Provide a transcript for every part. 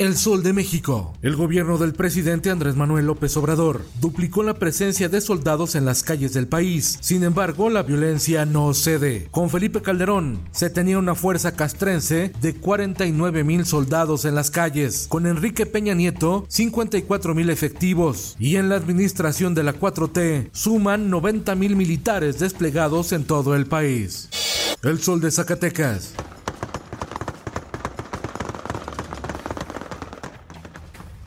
El Sol de México. El gobierno del presidente Andrés Manuel López Obrador duplicó la presencia de soldados en las calles del país. Sin embargo, la violencia no cede. Con Felipe Calderón se tenía una fuerza castrense de 49 mil soldados en las calles. Con Enrique Peña Nieto, 54 mil efectivos. Y en la administración de la 4T suman 90 mil militares desplegados en todo el país. El Sol de Zacatecas.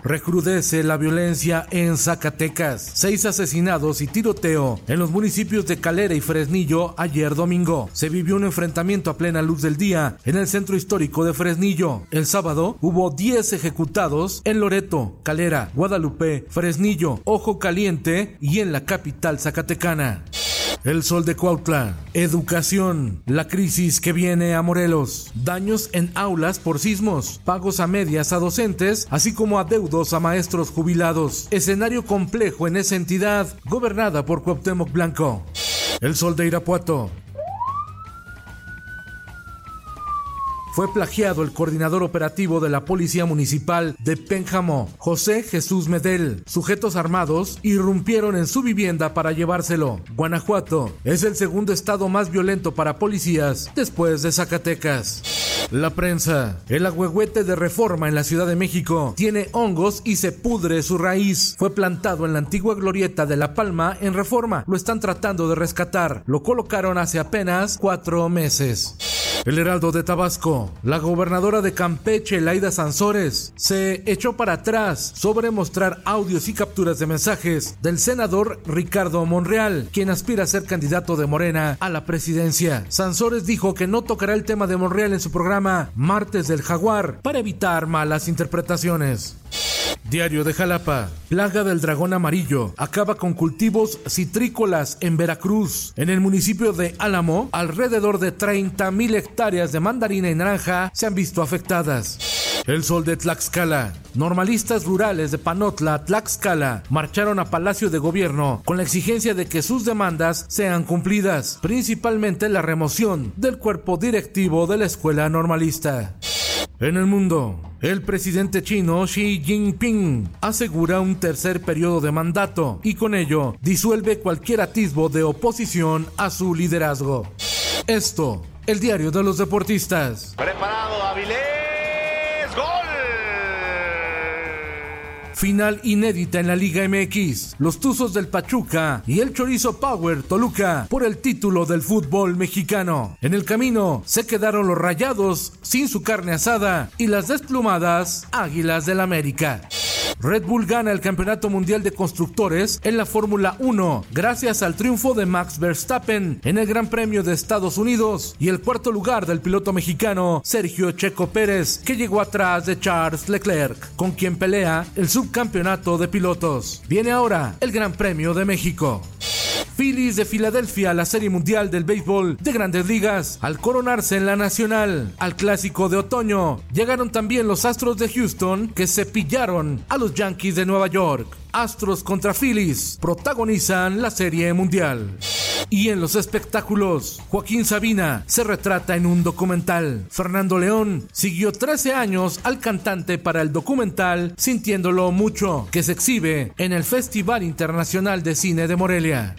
Recrudece la violencia en Zacatecas. Seis asesinados y tiroteo en los municipios de Calera y Fresnillo ayer domingo. Se vivió un enfrentamiento a plena luz del día en el centro histórico de Fresnillo. El sábado hubo 10 ejecutados en Loreto, Calera, Guadalupe, Fresnillo, Ojo Caliente y en la capital zacatecana. El sol de Cuautla. Educación. La crisis que viene a Morelos. Daños en aulas por sismos. Pagos a medias a docentes, así como a deudos a maestros jubilados. Escenario complejo en esa entidad, gobernada por Cuauhtémoc Blanco. El sol de Irapuato. Fue plagiado el coordinador operativo de la Policía Municipal de Pénjamo, José Jesús Medel. Sujetos armados irrumpieron en su vivienda para llevárselo. Guanajuato es el segundo estado más violento para policías después de Zacatecas. La prensa. El agüehuete de reforma en la Ciudad de México tiene hongos y se pudre su raíz. Fue plantado en la antigua glorieta de La Palma en reforma. Lo están tratando de rescatar. Lo colocaron hace apenas cuatro meses. El Heraldo de Tabasco, la gobernadora de Campeche, Laida Sansores, se echó para atrás sobre mostrar audios y capturas de mensajes del senador Ricardo Monreal, quien aspira a ser candidato de Morena a la presidencia. Sansores dijo que no tocará el tema de Monreal en su programa Martes del Jaguar para evitar malas interpretaciones. Diario de Jalapa. Plaga del dragón amarillo acaba con cultivos citrícolas en Veracruz. En el municipio de Álamo, alrededor de 30 mil hectáreas de mandarina y naranja se han visto afectadas. El sol de Tlaxcala. Normalistas rurales de Panotla, Tlaxcala, marcharon a Palacio de Gobierno con la exigencia de que sus demandas sean cumplidas, principalmente la remoción del cuerpo directivo de la escuela normalista. En el mundo, el presidente chino Xi Jinping asegura un tercer periodo de mandato y con ello disuelve cualquier atisbo de oposición a su liderazgo. Esto, el diario de los deportistas. Preparado Avilés. Final inédita en la Liga MX. Los Tuzos del Pachuca y el Chorizo Power Toluca por el título del fútbol mexicano. En el camino se quedaron los rayados sin su carne asada y las desplumadas Águilas del América. Red Bull gana el Campeonato Mundial de Constructores en la Fórmula 1 gracias al triunfo de Max Verstappen en el Gran Premio de Estados Unidos y el cuarto lugar del piloto mexicano Sergio Checo Pérez que llegó atrás de Charles Leclerc con quien pelea el subcampeonato de pilotos. Viene ahora el Gran Premio de México. Phillies de Filadelfia, la Serie Mundial del Béisbol de Grandes Ligas, al coronarse en la Nacional, al Clásico de Otoño, llegaron también los Astros de Houston que se pillaron a los Yankees de Nueva York. Astros contra Phillies protagonizan la Serie Mundial. Y en los espectáculos, Joaquín Sabina se retrata en un documental. Fernando León siguió 13 años al cantante para el documental Sintiéndolo Mucho, que se exhibe en el Festival Internacional de Cine de Morelia.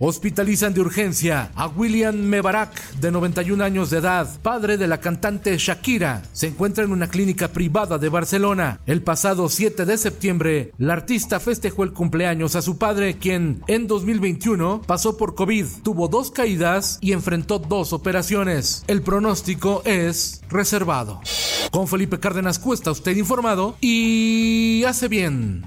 Hospitalizan de urgencia a William Mebarak, de 91 años de edad, padre de la cantante Shakira. Se encuentra en una clínica privada de Barcelona. El pasado 7 de septiembre, la artista festejó el cumpleaños a su padre, quien en 2021 pasó por COVID, tuvo dos caídas y enfrentó dos operaciones. El pronóstico es reservado. Con Felipe Cárdenas Cuesta, usted informado y hace bien.